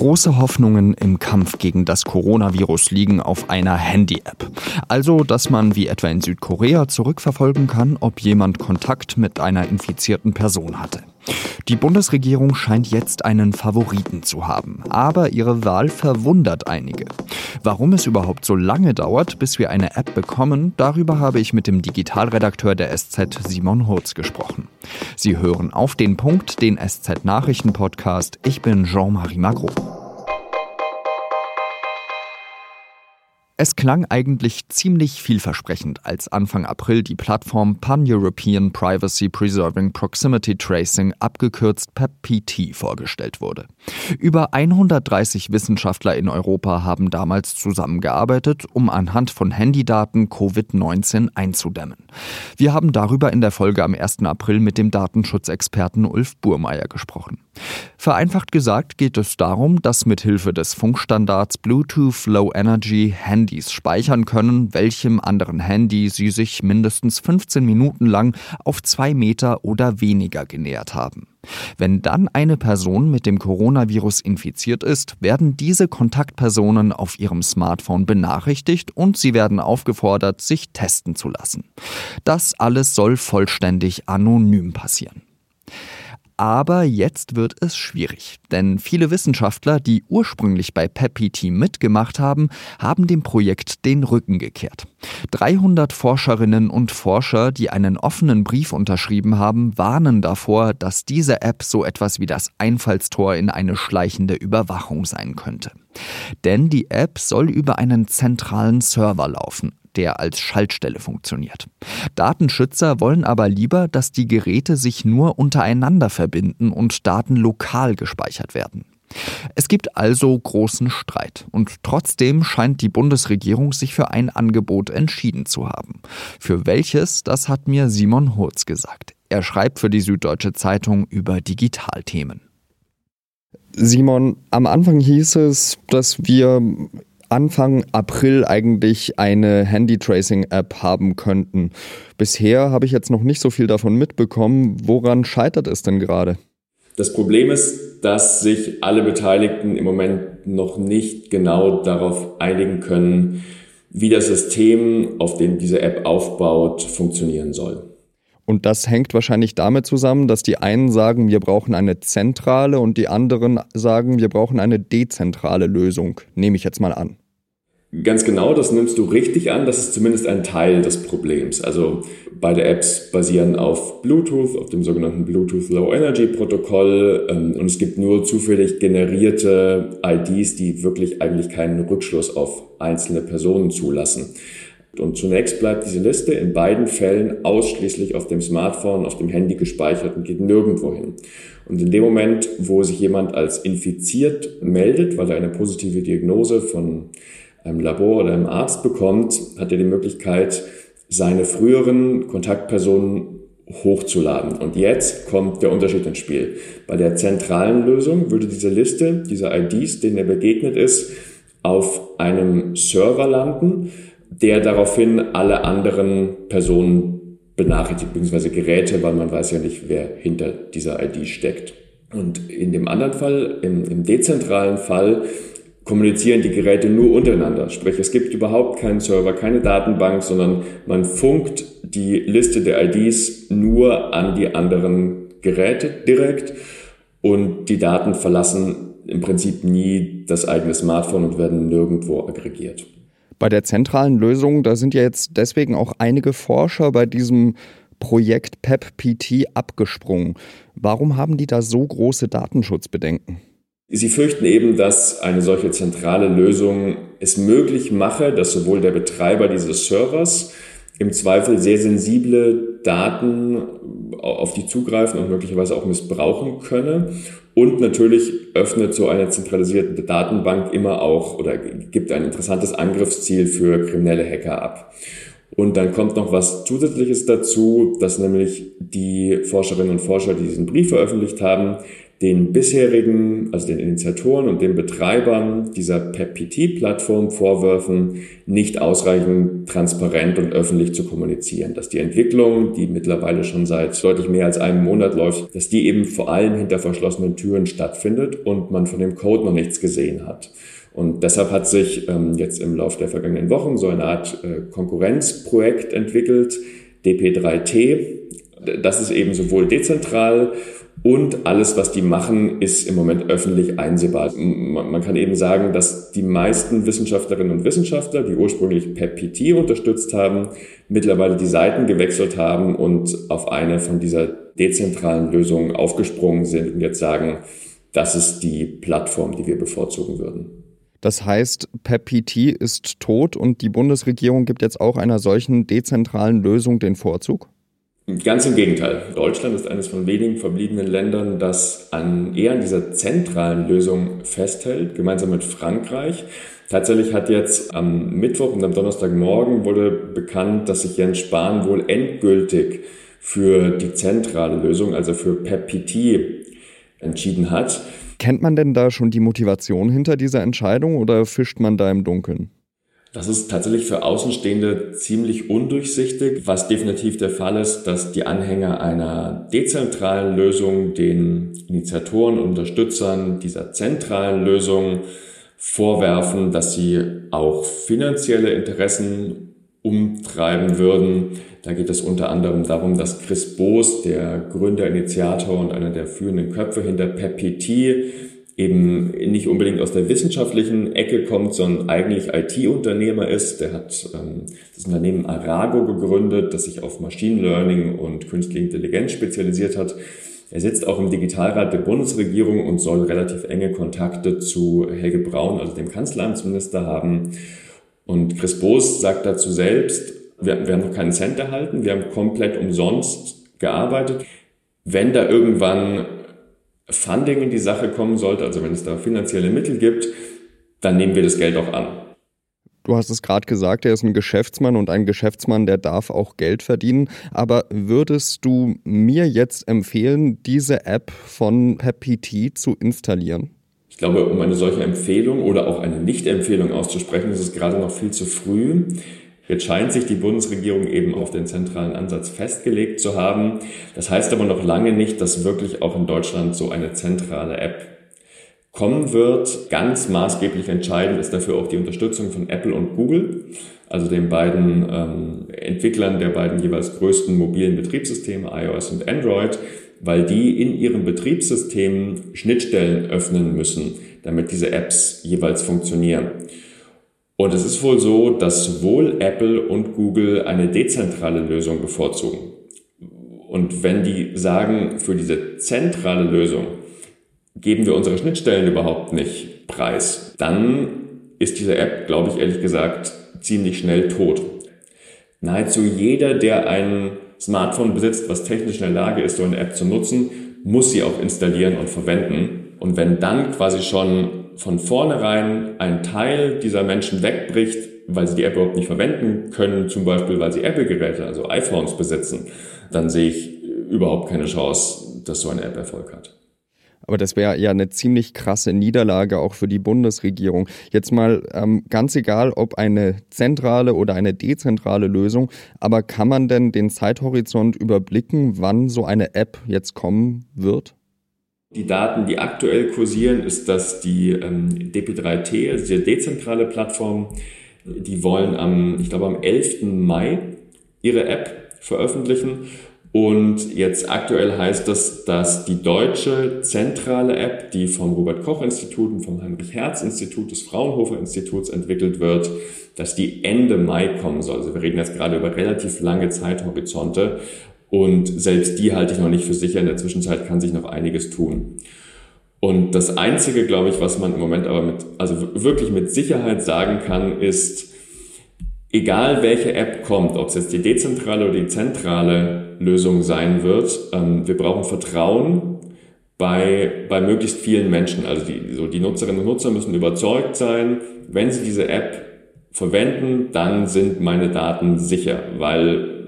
Große Hoffnungen im Kampf gegen das Coronavirus liegen auf einer Handy-App. Also, dass man wie etwa in Südkorea zurückverfolgen kann, ob jemand Kontakt mit einer infizierten Person hatte. Die Bundesregierung scheint jetzt einen Favoriten zu haben, aber ihre Wahl verwundert einige. Warum es überhaupt so lange dauert, bis wir eine App bekommen, darüber habe ich mit dem Digitalredakteur der SZ Simon Hurz gesprochen. Sie hören auf den Punkt den SZ Nachrichten Podcast. Ich bin Jean-Marie Magro. Es klang eigentlich ziemlich vielversprechend, als Anfang April die Plattform Pan-European Privacy Preserving Proximity Tracing, abgekürzt PEP-PT, vorgestellt wurde. Über 130 Wissenschaftler in Europa haben damals zusammengearbeitet, um anhand von Handydaten Covid-19 einzudämmen. Wir haben darüber in der Folge am 1. April mit dem Datenschutzexperten Ulf Burmeier gesprochen. Vereinfacht gesagt geht es darum, dass mithilfe des Funkstandards Bluetooth Low Energy Handys speichern können, welchem anderen Handy sie sich mindestens 15 Minuten lang auf zwei Meter oder weniger genähert haben. Wenn dann eine Person mit dem Coronavirus infiziert ist, werden diese Kontaktpersonen auf ihrem Smartphone benachrichtigt und sie werden aufgefordert, sich testen zu lassen. Das alles soll vollständig anonym passieren. Aber jetzt wird es schwierig, denn viele Wissenschaftler, die ursprünglich bei PEPI-Team mitgemacht haben, haben dem Projekt den Rücken gekehrt. 300 Forscherinnen und Forscher, die einen offenen Brief unterschrieben haben, warnen davor, dass diese App so etwas wie das Einfallstor in eine schleichende Überwachung sein könnte. Denn die App soll über einen zentralen Server laufen, der als Schaltstelle funktioniert. Datenschützer wollen aber lieber, dass die Geräte sich nur untereinander verbinden und Daten lokal gespeichert werden. Es gibt also großen Streit und trotzdem scheint die Bundesregierung sich für ein Angebot entschieden zu haben. Für welches, das hat mir Simon Hurz gesagt. Er schreibt für die Süddeutsche Zeitung über Digitalthemen. Simon, am Anfang hieß es, dass wir Anfang April eigentlich eine Handy-Tracing-App haben könnten. Bisher habe ich jetzt noch nicht so viel davon mitbekommen. Woran scheitert es denn gerade? Das Problem ist, dass sich alle Beteiligten im Moment noch nicht genau darauf einigen können, wie das System, auf dem diese App aufbaut, funktionieren soll. Und das hängt wahrscheinlich damit zusammen, dass die einen sagen, wir brauchen eine zentrale und die anderen sagen, wir brauchen eine dezentrale Lösung. Nehme ich jetzt mal an. Ganz genau, das nimmst du richtig an. Das ist zumindest ein Teil des Problems. Also beide Apps basieren auf Bluetooth, auf dem sogenannten Bluetooth Low Energy Protokoll. Ähm, und es gibt nur zufällig generierte IDs, die wirklich eigentlich keinen Rückschluss auf einzelne Personen zulassen. Und zunächst bleibt diese Liste in beiden Fällen ausschließlich auf dem Smartphone, auf dem Handy gespeichert und geht nirgendwo hin. Und in dem Moment, wo sich jemand als infiziert meldet, weil er eine positive Diagnose von einem Labor oder einem Arzt bekommt, hat er die Möglichkeit, seine früheren Kontaktpersonen hochzuladen. Und jetzt kommt der Unterschied ins Spiel. Bei der zentralen Lösung würde diese Liste, diese IDs, denen er begegnet ist, auf einem Server landen, der daraufhin alle anderen Personen benachrichtigt, beziehungsweise Geräte, weil man weiß ja nicht, wer hinter dieser ID steckt. Und in dem anderen Fall, im, im dezentralen Fall, kommunizieren die Geräte nur untereinander. Sprich, es gibt überhaupt keinen Server, keine Datenbank, sondern man funkt die Liste der IDs nur an die anderen Geräte direkt und die Daten verlassen im Prinzip nie das eigene Smartphone und werden nirgendwo aggregiert. Bei der zentralen Lösung, da sind ja jetzt deswegen auch einige Forscher bei diesem Projekt PEP-PT abgesprungen. Warum haben die da so große Datenschutzbedenken? Sie fürchten eben, dass eine solche zentrale Lösung es möglich mache, dass sowohl der Betreiber dieses Servers im Zweifel sehr sensible Daten auf die zugreifen und möglicherweise auch missbrauchen könne. Und natürlich öffnet so eine zentralisierte Datenbank immer auch oder gibt ein interessantes Angriffsziel für kriminelle Hacker ab. Und dann kommt noch was Zusätzliches dazu, dass nämlich die Forscherinnen und Forscher, die diesen Brief veröffentlicht haben, den bisherigen, also den Initiatoren und den Betreibern dieser PEPPT-Plattform vorwerfen, nicht ausreichend transparent und öffentlich zu kommunizieren. Dass die Entwicklung, die mittlerweile schon seit deutlich mehr als einem Monat läuft, dass die eben vor allem hinter verschlossenen Türen stattfindet und man von dem Code noch nichts gesehen hat. Und deshalb hat sich ähm, jetzt im Laufe der vergangenen Wochen so eine Art äh, Konkurrenzprojekt entwickelt, DP3T. Das ist eben sowohl dezentral und alles, was die machen, ist im Moment öffentlich einsehbar. Man kann eben sagen, dass die meisten Wissenschaftlerinnen und Wissenschaftler, die ursprünglich PEPPT unterstützt haben, mittlerweile die Seiten gewechselt haben und auf eine von dieser dezentralen Lösung aufgesprungen sind und jetzt sagen, das ist die Plattform, die wir bevorzugen würden. Das heißt, PEPPT ist tot und die Bundesregierung gibt jetzt auch einer solchen dezentralen Lösung den Vorzug? Ganz im Gegenteil. Deutschland ist eines von wenigen verbliebenen Ländern, das an eher an dieser zentralen Lösung festhält, gemeinsam mit Frankreich. Tatsächlich hat jetzt am Mittwoch und am Donnerstagmorgen wurde bekannt, dass sich Jens Spahn wohl endgültig für die zentrale Lösung, also für PEPPT, entschieden hat. Kennt man denn da schon die Motivation hinter dieser Entscheidung oder fischt man da im Dunkeln? Das ist tatsächlich für Außenstehende ziemlich undurchsichtig. Was definitiv der Fall ist, dass die Anhänger einer dezentralen Lösung den Initiatoren und Unterstützern dieser zentralen Lösung vorwerfen, dass sie auch finanzielle Interessen umtreiben würden. Da geht es unter anderem darum, dass Chris Boos, der Gründer, Initiator und einer der führenden Köpfe hinter PepPT, eben nicht unbedingt aus der wissenschaftlichen Ecke kommt, sondern eigentlich IT-Unternehmer ist. Der hat ähm, das Unternehmen Arago gegründet, das sich auf Machine Learning und künstliche Intelligenz spezialisiert hat. Er sitzt auch im Digitalrat der Bundesregierung und soll relativ enge Kontakte zu Helge Braun, also dem Kanzleramtsminister, haben. Und Chris Boos sagt dazu selbst, wir, wir haben noch keinen Cent erhalten, wir haben komplett umsonst gearbeitet. Wenn da irgendwann Funding in die Sache kommen sollte, also wenn es da finanzielle Mittel gibt, dann nehmen wir das Geld auch an. Du hast es gerade gesagt, er ist ein Geschäftsmann und ein Geschäftsmann, der darf auch Geld verdienen. Aber würdest du mir jetzt empfehlen, diese App von PepPT zu installieren? Ich glaube, um eine solche Empfehlung oder auch eine Nicht-Empfehlung auszusprechen, ist es gerade noch viel zu früh. Jetzt scheint sich die Bundesregierung eben auf den zentralen Ansatz festgelegt zu haben. Das heißt aber noch lange nicht, dass wirklich auch in Deutschland so eine zentrale App kommen wird. Ganz maßgeblich entscheidend ist dafür auch die Unterstützung von Apple und Google, also den beiden ähm, Entwicklern der beiden jeweils größten mobilen Betriebssysteme, iOS und Android, weil die in ihren Betriebssystemen Schnittstellen öffnen müssen, damit diese Apps jeweils funktionieren. Und es ist wohl so, dass sowohl Apple und Google eine dezentrale Lösung bevorzugen. Und wenn die sagen, für diese zentrale Lösung geben wir unsere Schnittstellen überhaupt nicht preis, dann ist diese App, glaube ich ehrlich gesagt, ziemlich schnell tot. Nahezu jeder, der ein Smartphone besitzt, was technisch in der Lage ist, so eine App zu nutzen, muss sie auch installieren und verwenden. Und wenn dann quasi schon von vornherein ein Teil dieser Menschen wegbricht, weil sie die App überhaupt nicht verwenden können, zum Beispiel weil sie Apple-Geräte, also iPhones besitzen, dann sehe ich überhaupt keine Chance, dass so eine App Erfolg hat. Aber das wäre ja eine ziemlich krasse Niederlage auch für die Bundesregierung. Jetzt mal ähm, ganz egal, ob eine zentrale oder eine dezentrale Lösung, aber kann man denn den Zeithorizont überblicken, wann so eine App jetzt kommen wird? Die Daten, die aktuell kursieren, ist, dass die ähm, DP3T, also die dezentrale Plattform, die wollen am, ich glaube, am 11. Mai ihre App veröffentlichen. Und jetzt aktuell heißt das, dass die deutsche zentrale App, die vom Robert Koch Institut und vom Heinrich Herz Institut des Fraunhofer Instituts entwickelt wird, dass die Ende Mai kommen soll. Also wir reden jetzt gerade über relativ lange Zeithorizonte. Und selbst die halte ich noch nicht für sicher. In der Zwischenzeit kann sich noch einiges tun. Und das Einzige, glaube ich, was man im Moment aber mit, also wirklich mit Sicherheit sagen kann, ist, egal welche App kommt, ob es jetzt die dezentrale oder die zentrale Lösung sein wird, ähm, wir brauchen Vertrauen bei, bei möglichst vielen Menschen. Also die, so die Nutzerinnen und Nutzer müssen überzeugt sein, wenn sie diese App verwenden, dann sind meine Daten sicher, weil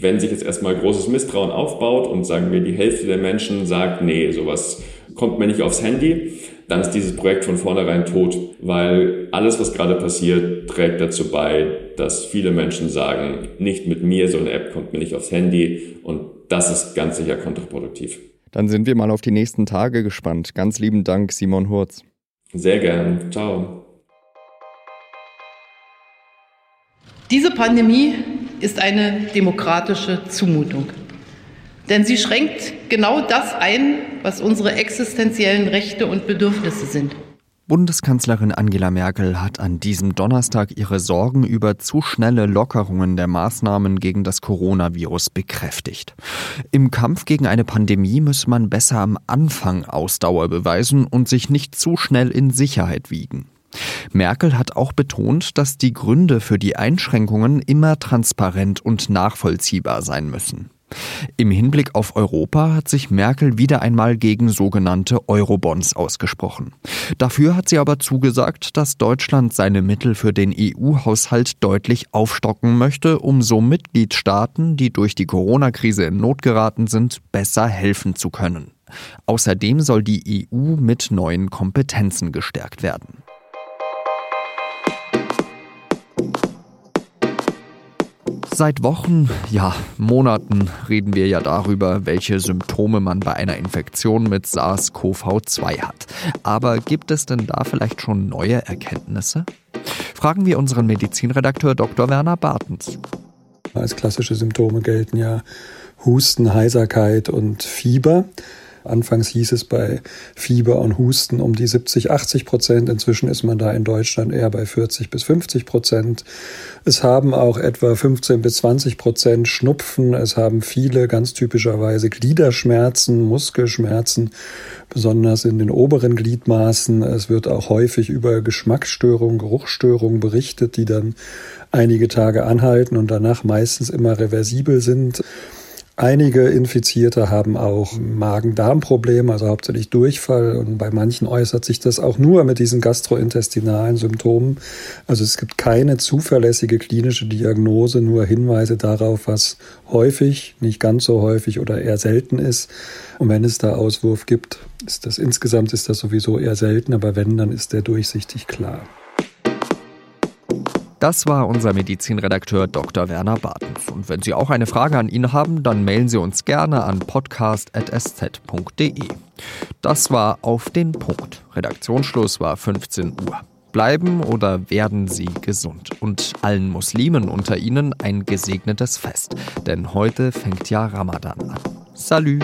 wenn sich jetzt erstmal großes Misstrauen aufbaut und sagen wir die Hälfte der Menschen sagt, nee, sowas kommt mir nicht aufs Handy, dann ist dieses Projekt von vornherein tot, weil alles, was gerade passiert, trägt dazu bei, dass viele Menschen sagen, nicht mit mir, so eine App kommt mir nicht aufs Handy und das ist ganz sicher kontraproduktiv. Dann sind wir mal auf die nächsten Tage gespannt. Ganz lieben Dank, Simon Hurz. Sehr gern. Ciao. Diese Pandemie ist eine demokratische Zumutung. Denn sie schränkt genau das ein, was unsere existenziellen Rechte und Bedürfnisse sind. Bundeskanzlerin Angela Merkel hat an diesem Donnerstag ihre Sorgen über zu schnelle Lockerungen der Maßnahmen gegen das Coronavirus bekräftigt. Im Kampf gegen eine Pandemie müsse man besser am Anfang Ausdauer beweisen und sich nicht zu schnell in Sicherheit wiegen. Merkel hat auch betont, dass die Gründe für die Einschränkungen immer transparent und nachvollziehbar sein müssen. Im Hinblick auf Europa hat sich Merkel wieder einmal gegen sogenannte Eurobonds ausgesprochen. Dafür hat sie aber zugesagt, dass Deutschland seine Mittel für den EU-Haushalt deutlich aufstocken möchte, um so Mitgliedstaaten, die durch die Corona-Krise in Not geraten sind, besser helfen zu können. Außerdem soll die EU mit neuen Kompetenzen gestärkt werden. Seit Wochen, ja, Monaten reden wir ja darüber, welche Symptome man bei einer Infektion mit SARS-CoV-2 hat. Aber gibt es denn da vielleicht schon neue Erkenntnisse? Fragen wir unseren Medizinredakteur Dr. Werner Bartens. Als klassische Symptome gelten ja Husten, Heiserkeit und Fieber. Anfangs hieß es bei Fieber und Husten um die 70, 80 Prozent. Inzwischen ist man da in Deutschland eher bei 40 bis 50 Prozent. Es haben auch etwa 15 bis 20 Prozent Schnupfen. Es haben viele ganz typischerweise Gliederschmerzen, Muskelschmerzen, besonders in den oberen Gliedmaßen. Es wird auch häufig über Geschmacksstörungen, Geruchsstörungen berichtet, die dann einige Tage anhalten und danach meistens immer reversibel sind. Einige Infizierte haben auch Magen-Darm-Probleme, also hauptsächlich Durchfall. Und bei manchen äußert sich das auch nur mit diesen gastrointestinalen Symptomen. Also es gibt keine zuverlässige klinische Diagnose, nur Hinweise darauf, was häufig, nicht ganz so häufig oder eher selten ist. Und wenn es da Auswurf gibt, ist das insgesamt ist das sowieso eher selten, aber wenn, dann ist der durchsichtig klar. Das war unser Medizinredakteur Dr. Werner Bartens. Und wenn Sie auch eine Frage an ihn haben, dann mailen Sie uns gerne an podcast.sz.de. Das war auf den Punkt. Redaktionsschluss war 15 Uhr. Bleiben oder werden Sie gesund und allen Muslimen unter Ihnen ein gesegnetes Fest, denn heute fängt ja Ramadan an. Salü!